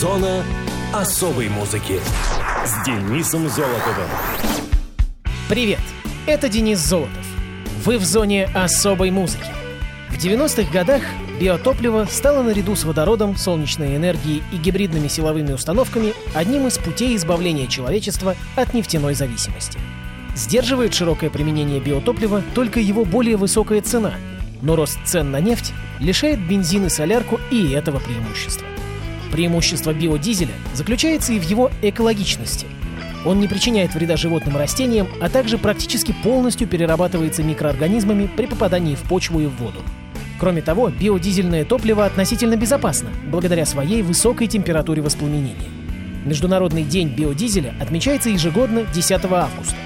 Зона особой музыки с Денисом Золотовым. Привет, это Денис Золотов. Вы в зоне особой музыки. В 90-х годах биотопливо стало наряду с водородом, солнечной энергией и гибридными силовыми установками одним из путей избавления человечества от нефтяной зависимости. Сдерживает широкое применение биотоплива только его более высокая цена, но рост цен на нефть лишает бензин и солярку и этого преимущества. Преимущество биодизеля заключается и в его экологичности. Он не причиняет вреда животным и растениям, а также практически полностью перерабатывается микроорганизмами при попадании в почву и в воду. Кроме того, биодизельное топливо относительно безопасно, благодаря своей высокой температуре воспламенения. Международный день биодизеля отмечается ежегодно 10 августа.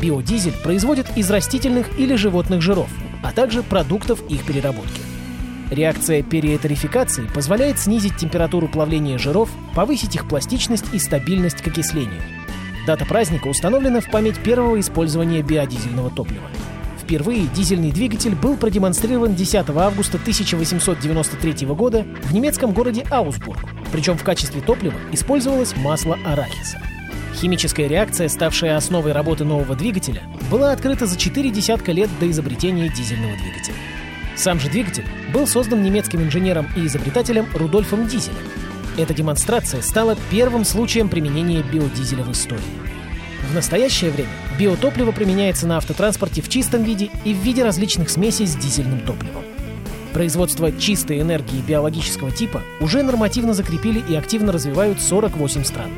Биодизель производят из растительных или животных жиров, а также продуктов их переработки. Реакция периэтерификации позволяет снизить температуру плавления жиров, повысить их пластичность и стабильность к окислению. Дата праздника установлена в память первого использования биодизельного топлива. Впервые дизельный двигатель был продемонстрирован 10 августа 1893 года в немецком городе Аусбург, причем в качестве топлива использовалось масло арахиса. Химическая реакция, ставшая основой работы нового двигателя, была открыта за четыре десятка лет до изобретения дизельного двигателя. Сам же двигатель был создан немецким инженером и изобретателем Рудольфом Дизелем. Эта демонстрация стала первым случаем применения биодизеля в истории. В настоящее время биотопливо применяется на автотранспорте в чистом виде и в виде различных смесей с дизельным топливом. Производство чистой энергии биологического типа уже нормативно закрепили и активно развивают 48 стран.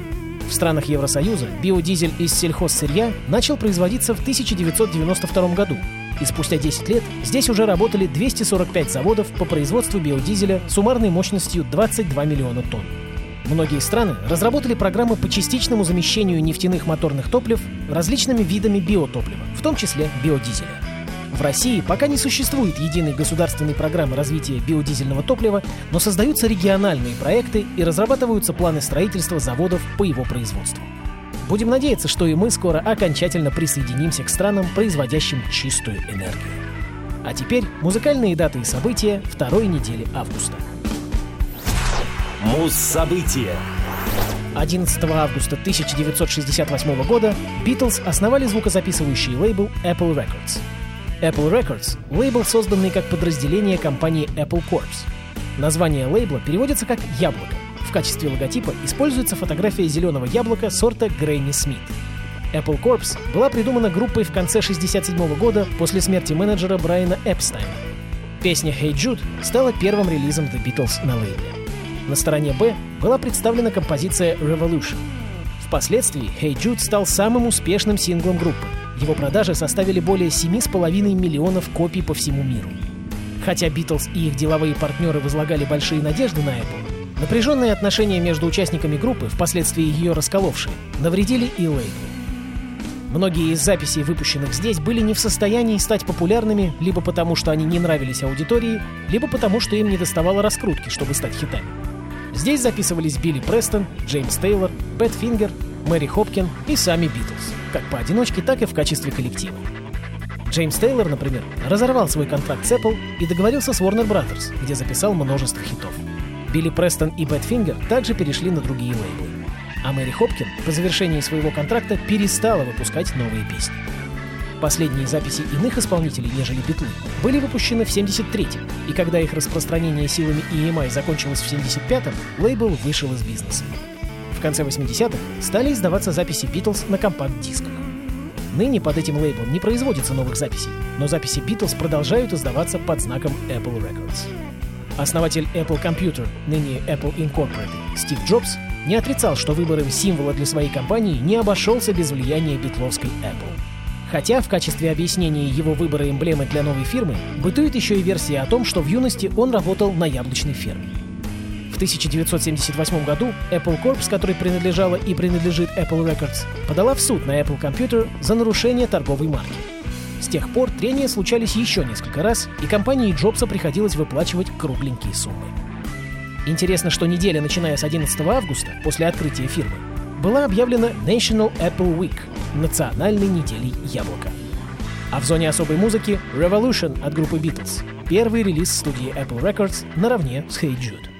В странах Евросоюза биодизель из сельхозсырья начал производиться в 1992 году и спустя 10 лет здесь уже работали 245 заводов по производству биодизеля суммарной мощностью 22 миллиона тонн. Многие страны разработали программы по частичному замещению нефтяных моторных топлив различными видами биотоплива, в том числе биодизеля. В России пока не существует единой государственной программы развития биодизельного топлива, но создаются региональные проекты и разрабатываются планы строительства заводов по его производству. Будем надеяться, что и мы скоро окончательно присоединимся к странам, производящим чистую энергию. А теперь музыкальные даты и события второй недели августа. Муз-события 11 августа 1968 года Beatles основали звукозаписывающий лейбл Apple Records. Apple Records — лейбл, созданный как подразделение компании Apple Corps. Название лейбла переводится как «яблоко», в качестве логотипа используется фотография зеленого яблока сорта Грейни Смит. Apple Corps была придумана группой в конце 1967 года после смерти менеджера Брайана Эпстайна. Песня «Hey Jude» стала первым релизом The Beatles на лейбле. На стороне «Б» была представлена композиция «Revolution». Впоследствии «Hey Jude» стал самым успешным синглом группы. Его продажи составили более 7,5 миллионов копий по всему миру. Хотя Битлз и их деловые партнеры возлагали большие надежды на Apple, Напряженные отношения между участниками группы, впоследствии ее расколовшие, навредили и лейблу. Многие из записей, выпущенных здесь, были не в состоянии стать популярными либо потому, что они не нравились аудитории, либо потому, что им не доставало раскрутки, чтобы стать хитами. Здесь записывались Билли Престон, Джеймс Тейлор, Badfinger, Мэри Хопкин и сами Битлз, как поодиночке, так и в качестве коллектива. Джеймс Тейлор, например, разорвал свой контракт с Apple и договорился с Warner Brothers, где записал множество хитов. Билли Престон и Badfinger также перешли на другие лейблы. А Мэри Хопкин по завершении своего контракта перестала выпускать новые песни. Последние записи иных исполнителей, нежели Битлы, были выпущены в 73-м, и когда их распространение силами EMI закончилось в 75-м, лейбл вышел из бизнеса. В конце 80-х стали издаваться записи Битлз на компакт-дисках. Ныне под этим лейблом не производится новых записей, но записи Битлз продолжают издаваться под знаком Apple Records. Основатель Apple Computer, ныне Apple Incorporated, Стив Джобс, не отрицал, что выбором символа для своей компании не обошелся без влияния битловской Apple. Хотя в качестве объяснения его выбора эмблемы для новой фирмы бытует еще и версия о том, что в юности он работал на яблочной ферме. В 1978 году Apple Corp, которой принадлежала и принадлежит Apple Records, подала в суд на Apple Computer за нарушение торговой марки. С тех пор трения случались еще несколько раз, и компании Джобса приходилось выплачивать кругленькие суммы. Интересно, что неделя, начиная с 11 августа, после открытия фирмы, была объявлена National Apple Week – национальной неделей яблока. А в зоне особой музыки Revolution от группы Beatles – первый релиз студии Apple Records наравне с Hey Jude.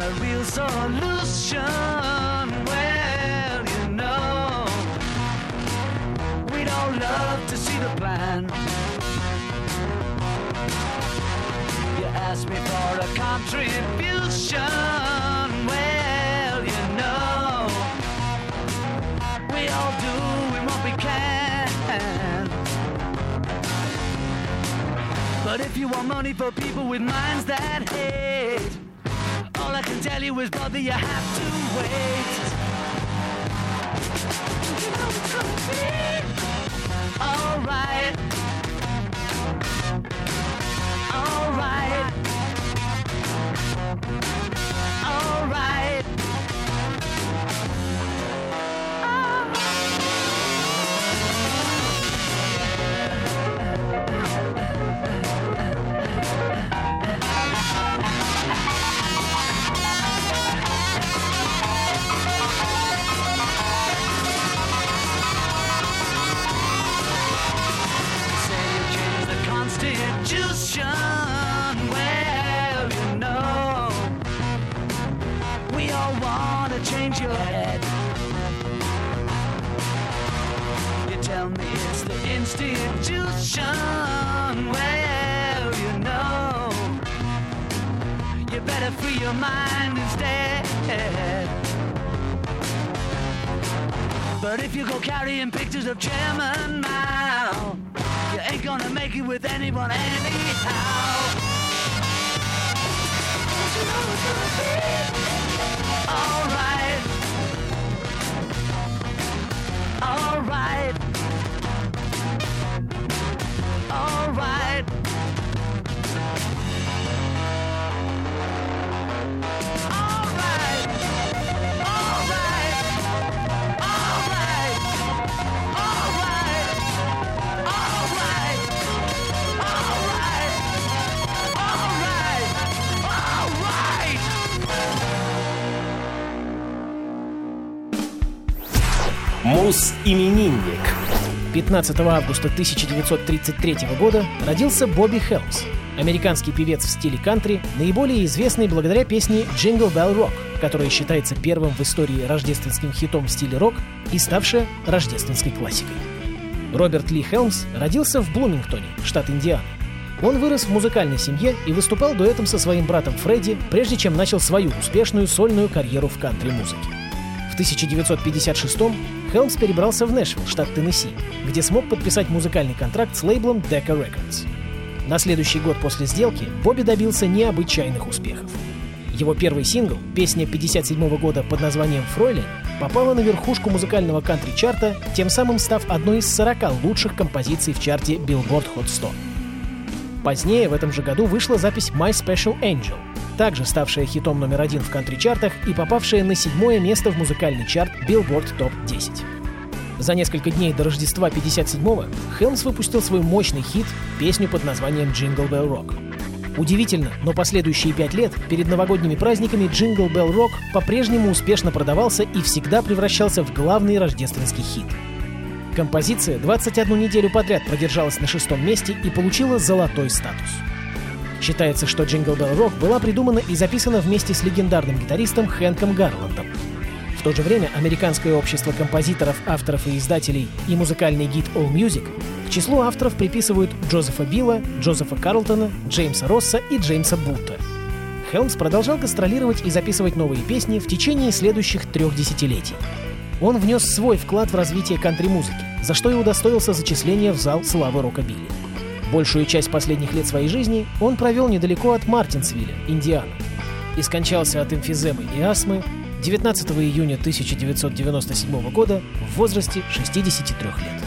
Got a real solution. Well, you know, we don't love to see the plan. You asked me for a contribution. Well, you know, we all doing what we can. But if you want money for people with minds that hate, to tell you was brother, you have to wait. You know Alright. Mind instead. But if you go carrying pictures of Chairman Mao, you ain't gonna make it with anyone anyhow. You know it's gonna be? Alright. Alright. Мус-именинник. 15 августа 1933 года родился Бобби Хелмс, американский певец в стиле кантри, наиболее известный благодаря песне «Jingle Bell Rock», которая считается первым в истории рождественским хитом в стиле рок и ставшая рождественской классикой. Роберт Ли Хелмс родился в Блумингтоне, штат Индиана. Он вырос в музыкальной семье и выступал дуэтом со своим братом Фредди, прежде чем начал свою успешную сольную карьеру в кантри-музыке. В 1956-м Хелмс перебрался в Нэшвилл, штат Теннесси, где смог подписать музыкальный контракт с лейблом Decca Records. На следующий год после сделки Бобби добился необычайных успехов. Его первый сингл, песня 57 года под названием «Фройлен», попала на верхушку музыкального кантри-чарта, тем самым став одной из 40 лучших композиций в чарте Billboard Hot 100. Позднее в этом же году вышла запись «My Special Angel», также ставшая хитом номер один в кантри-чартах и попавшая на седьмое место в музыкальный чарт Billboard Top 10. За несколько дней до Рождества 57-го Хелмс выпустил свой мощный хит, песню под названием «Jingle Bell Rock». Удивительно, но последующие пять лет перед новогодними праздниками Jingle Bell Rock по-прежнему успешно продавался и всегда превращался в главный рождественский хит. Композиция 21 неделю подряд продержалась на шестом месте и получила золотой статус. Считается, что Jingle Bell Rock была придумана и записана вместе с легендарным гитаристом Хэнком Гарландом. В то же время Американское общество композиторов, авторов и издателей и музыкальный гид All Music к числу авторов приписывают Джозефа Билла, Джозефа Карлтона, Джеймса Росса и Джеймса Булта. Хелмс продолжал гастролировать и записывать новые песни в течение следующих трех десятилетий. Он внес свой вклад в развитие кантри-музыки, за что и удостоился зачисления в зал славы рокобилли. Большую часть последних лет своей жизни он провел недалеко от Мартинсвилля, Индиана. и скончался от эмфиземы и астмы 19 июня 1997 года в возрасте 63 лет.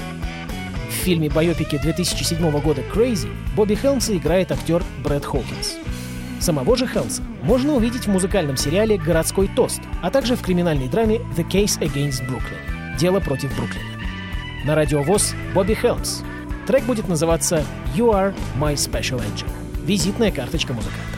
В фильме байопике 2007 года «Crazy» Бобби Хелмса играет актер Брэд Хокинс. Самого же Хелмса можно увидеть в музыкальном сериале «Городской тост», а также в криминальной драме «The Case Against Brooklyn» — «Дело против Бруклина». На радиовоз Бобби Хелмс. Трек будет называться «You are my special angel» — визитная карточка музыканта.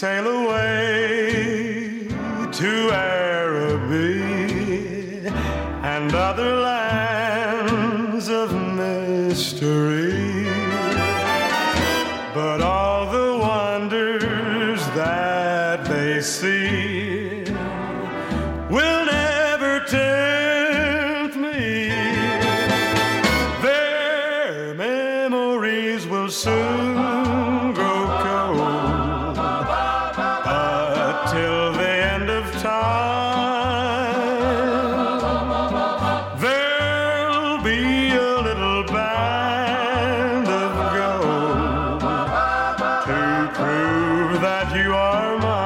Sail away to Araby and other lands of mystery. That you are mine.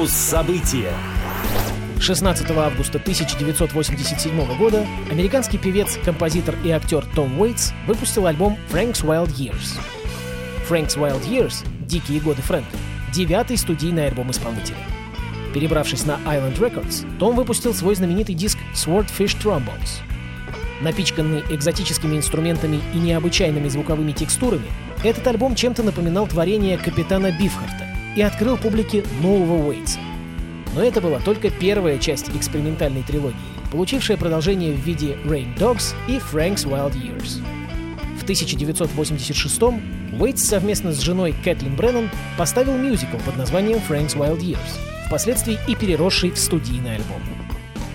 Муз-события. 16 августа 1987 года американский певец, композитор и актер Том Уэйтс выпустил альбом Frank's Wild Years. Frank's Wild Years — «Дикие годы Фрэнка» — девятый студийный альбом исполнителя. Перебравшись на Island Records, Том выпустил свой знаменитый диск Swordfish Trombones. Напичканный экзотическими инструментами и необычайными звуковыми текстурами, этот альбом чем-то напоминал творение капитана Бифхарта и открыл публике нового Уэйтса. Но это была только первая часть экспериментальной трилогии, получившая продолжение в виде Rain Dogs и Frank's Wild Years. В 1986-м Уэйтс совместно с женой Кэтлин Бреннан поставил мюзикл под названием Frank's Wild Years, впоследствии и переросший в студийный альбом.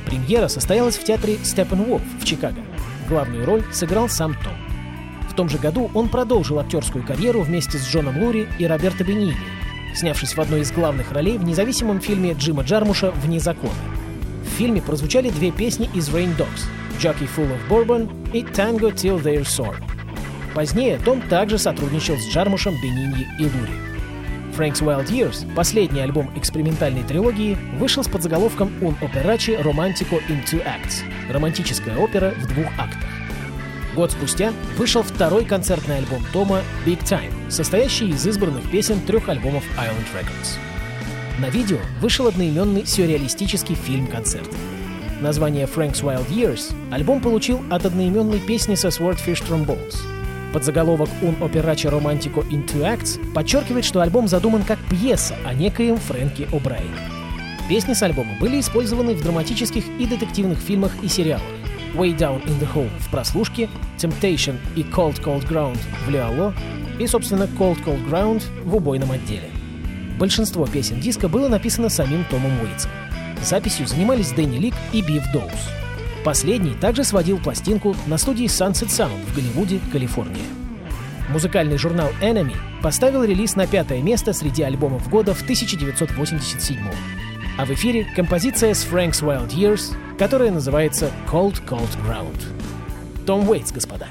Премьера состоялась в театре Степенволф в Чикаго. Главную роль сыграл сам Том. В том же году он продолжил актерскую карьеру вместе с Джоном Лури и Роберто Бенини, снявшись в одной из главных ролей в независимом фильме Джима Джармуша «Вне закона». В фильме прозвучали две песни из Rain Dogs «Jockey Full of Bourbon» и «Tango Till They're Sore». Позднее Том также сотрудничал с Джармушем, Бенини и Лури. Frank's Wild Years, последний альбом экспериментальной трилогии, вышел с подзаголовком «Un operace romantico in two acts» — романтическая опера в двух актах. Год спустя вышел второй концертный альбом Тома «Big Time», состоящий из избранных песен трех альбомов Island Records. На видео вышел одноименный сюрреалистический фильм-концерт. Название Frank's Wild Years альбом получил от одноименной песни со Swordfish Trombones. Подзаголовок «Un operace romantico in two acts» подчеркивает, что альбом задуман как пьеса о некоем Фрэнке О'Брайене. Песни с альбома были использованы в драматических и детективных фильмах и сериалах Way Down in the Hole в прослушке, Temptation и Cold Cold Ground в Леоло и, собственно, Cold Cold Ground в убойном отделе. Большинство песен диска было написано самим Томом Уитсом. Записью занимались Дэнни Лик и Бив Доус. Последний также сводил пластинку на студии Sunset Sound в Голливуде, Калифорния. Музыкальный журнал Enemy поставил релиз на пятое место среди альбомов года в 1987 году. А в эфире композиция с Frank's Wild Years, которая называется Cold Cold Ground. Том Уэйтс, господа.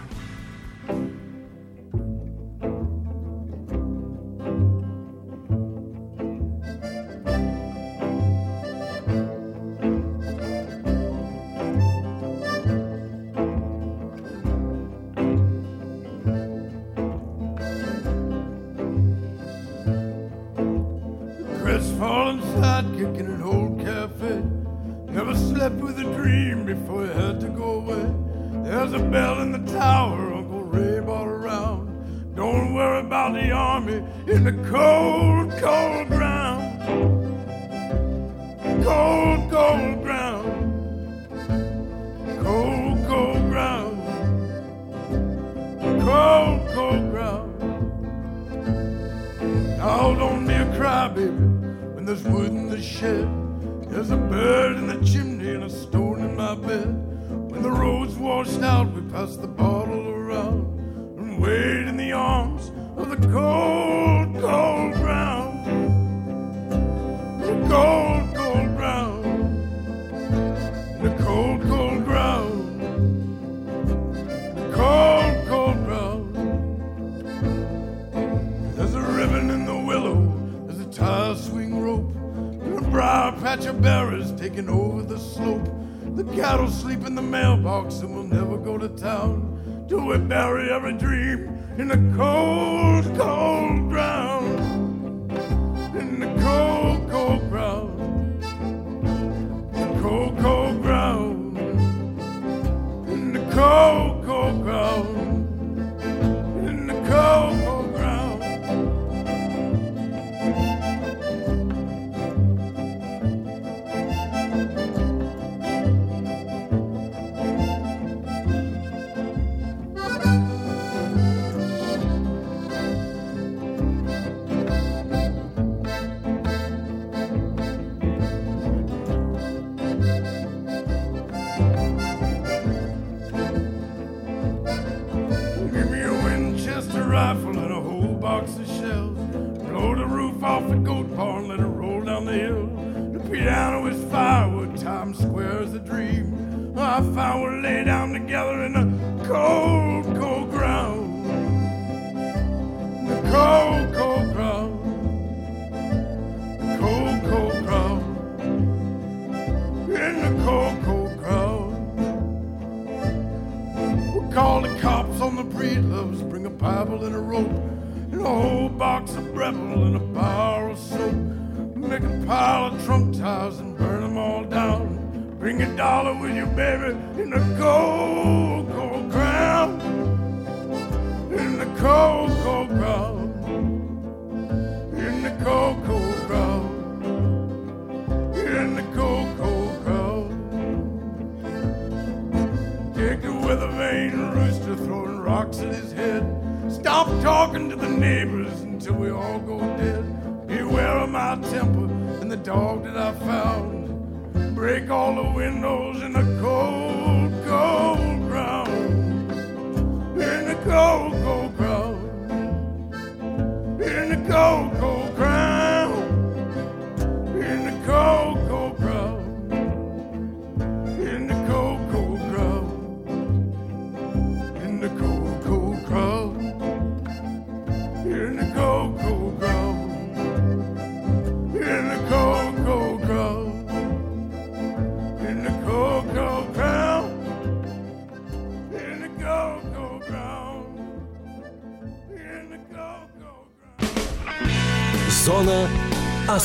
Barrels taking over the slope. The cattle sleep in the mailbox and will never go to town till we bury every dream in the cold, cold ground. In the cold. stop talking to the neighbors until we all go